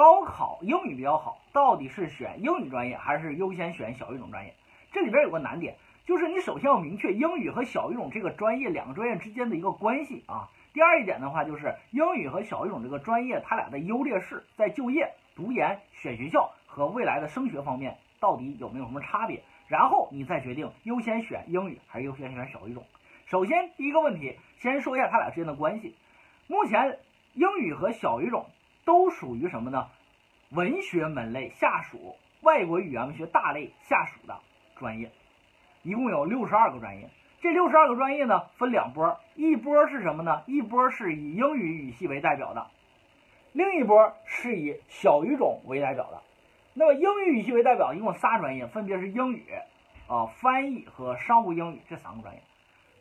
高考英语比较好，到底是选英语专业还是优先选小语种专业？这里边有个难点，就是你首先要明确英语和小语种这个专业两个专业之间的一个关系啊。第二一点的话，就是英语和小语种这个专业，它俩的优劣势在就业、读研、选学校和未来的升学方面到底有没有什么差别？然后你再决定优先选英语还是优先选小语种。首先第一个问题，先说一下它俩之间的关系。目前英语和小语种都属于什么呢？文学门类下属外国语言文学大类下属的专业，一共有六十二个专业。这六十二个专业呢，分两波，一波是什么呢？一波是以英语语系为代表的，另一波是以小语种为代表的。那么英语语系为代表，一共仨专业，分别是英语、啊翻译和商务英语这三个专业。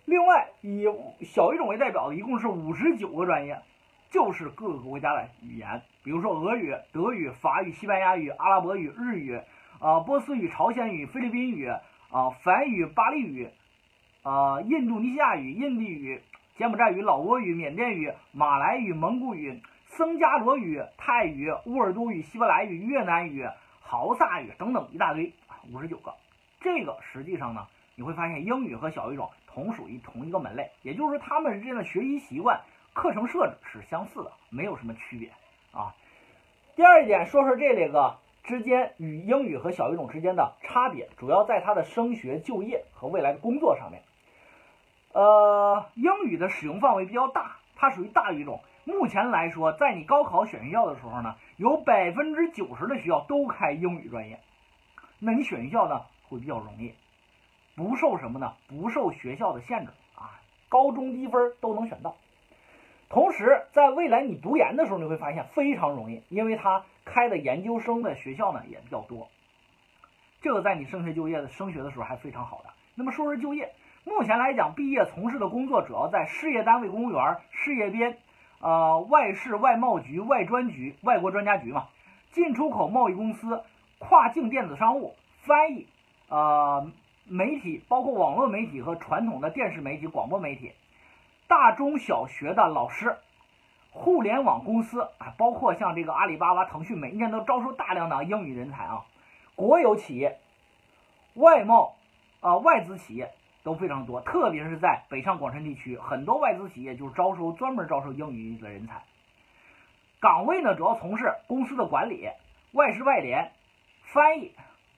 另外以小语种为代表的，一共是五十九个专业，就是各个国家的语言，比如说俄语、德语、法语、西班牙语、阿拉伯语、日语、啊波斯语、朝鲜语、菲律宾语、啊梵语、巴利语。呃，印度尼西亚语、印地语、柬埔寨语、老挝语、缅甸语、马来语、蒙古语、僧伽罗语、泰语、乌尔都语、希伯来语、越南语、豪萨语等等一大堆啊，五十九个。这个实际上呢，你会发现英语和小语种同属于同一个门类，也就是说，他们之间的学习习惯、课程设置是相似的，没有什么区别啊。第二一点，说说这两个之间与英语和小语种之间的差别，主要在它的升学、就业和未来的工作上面。呃，英语的使用范围比较大，它属于大语种。目前来说，在你高考选学校的时候呢，有百分之九十的学校都开英语专业，那你选学校呢会比较容易，不受什么呢？不受学校的限制啊，高中低分都能选到。同时，在未来你读研的时候，你会发现非常容易，因为它开的研究生的学校呢也比较多。这个在你升学就业的升学的时候还非常好的。那么说说就业。目前来讲，毕业从事的工作主要在事业单位公务员、事业编、呃外事外贸局、外专局、外国专家局嘛，进出口贸易公司、跨境电子商务、翻译、呃媒体，包括网络媒体和传统的电视媒体、广播媒体，大中小学的老师，互联网公司啊，包括像这个阿里巴巴、腾讯，每一年都招收大量的英语人才啊，国有企业、外贸啊外资企业。都非常多，特别是在北上广深地区，很多外资企业就是招收专门招收英语的人才。岗位呢，主要从事公司的管理、外事外联、翻译、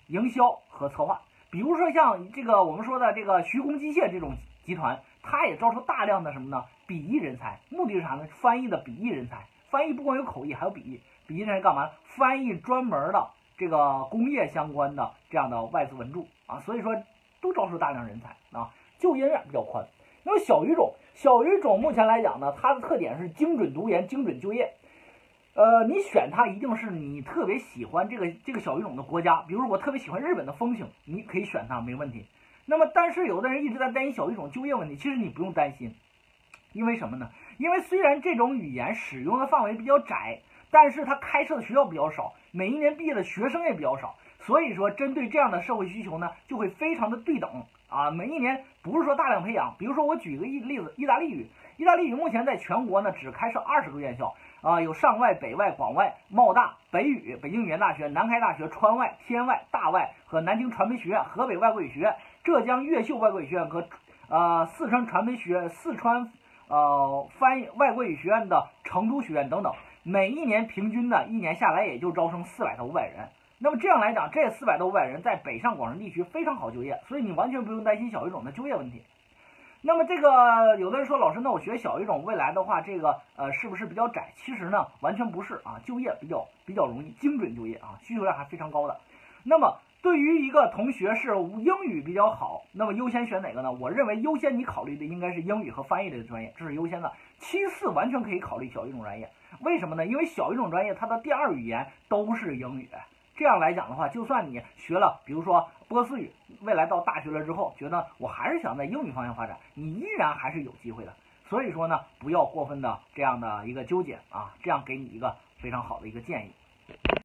营销和策划。比如说像这个我们说的这个徐工机械这种集团，它也招收大量的什么呢？笔译人才，目的是啥呢？翻译的笔译人才，翻译不光有口译，还有笔译。笔译人才干嘛？翻译专门的这个工业相关的这样的外资文著啊。所以说。都招收大量人才啊，就业面比较宽。那么小语种，小语种目前来讲呢，它的特点是精准读研、精准就业。呃，你选它一定是你特别喜欢这个这个小语种的国家，比如说我特别喜欢日本的风情，你可以选它没问题。那么，但是有的人一直在担心小语种就业问题，其实你不用担心，因为什么呢？因为虽然这种语言使用的范围比较窄，但是它开设的学校比较少，每一年毕业的学生也比较少。所以说，针对这样的社会需求呢，就会非常的对等啊。每一年不是说大量培养，比如说我举一个例例子，意大利语，意大利语目前在全国呢只开设二十个院校啊，有上外、北外、广外、贸大、北语、北京语言大学、南开大学、川外、天外、大外和南京传媒学院、河北外国语学院、浙江越秀外国语学院和呃四川传媒学院、四川呃翻译外国语学院的成都学院等等。每一年平均呢一年下来也就招生四百到五百人。那么这样来讲，这四百到五百人在北上广深地区非常好就业，所以你完全不用担心小语种的就业问题。那么这个有的人说，老师，那我学小语种未来的话，这个呃是不是比较窄？其实呢，完全不是啊，就业比较比较容易，精准就业啊，需求量还非常高的。那么对于一个同学是英语比较好，那么优先选哪个呢？我认为优先你考虑的应该是英语和翻译类的专业，这是优先的。其次完全可以考虑小语种专业，为什么呢？因为小语种专业它的第二语言都是英语。这样来讲的话，就算你学了，比如说波斯语，未来到大学了之后，觉得我还是想在英语方向发展，你依然还是有机会的。所以说呢，不要过分的这样的一个纠结啊，这样给你一个非常好的一个建议。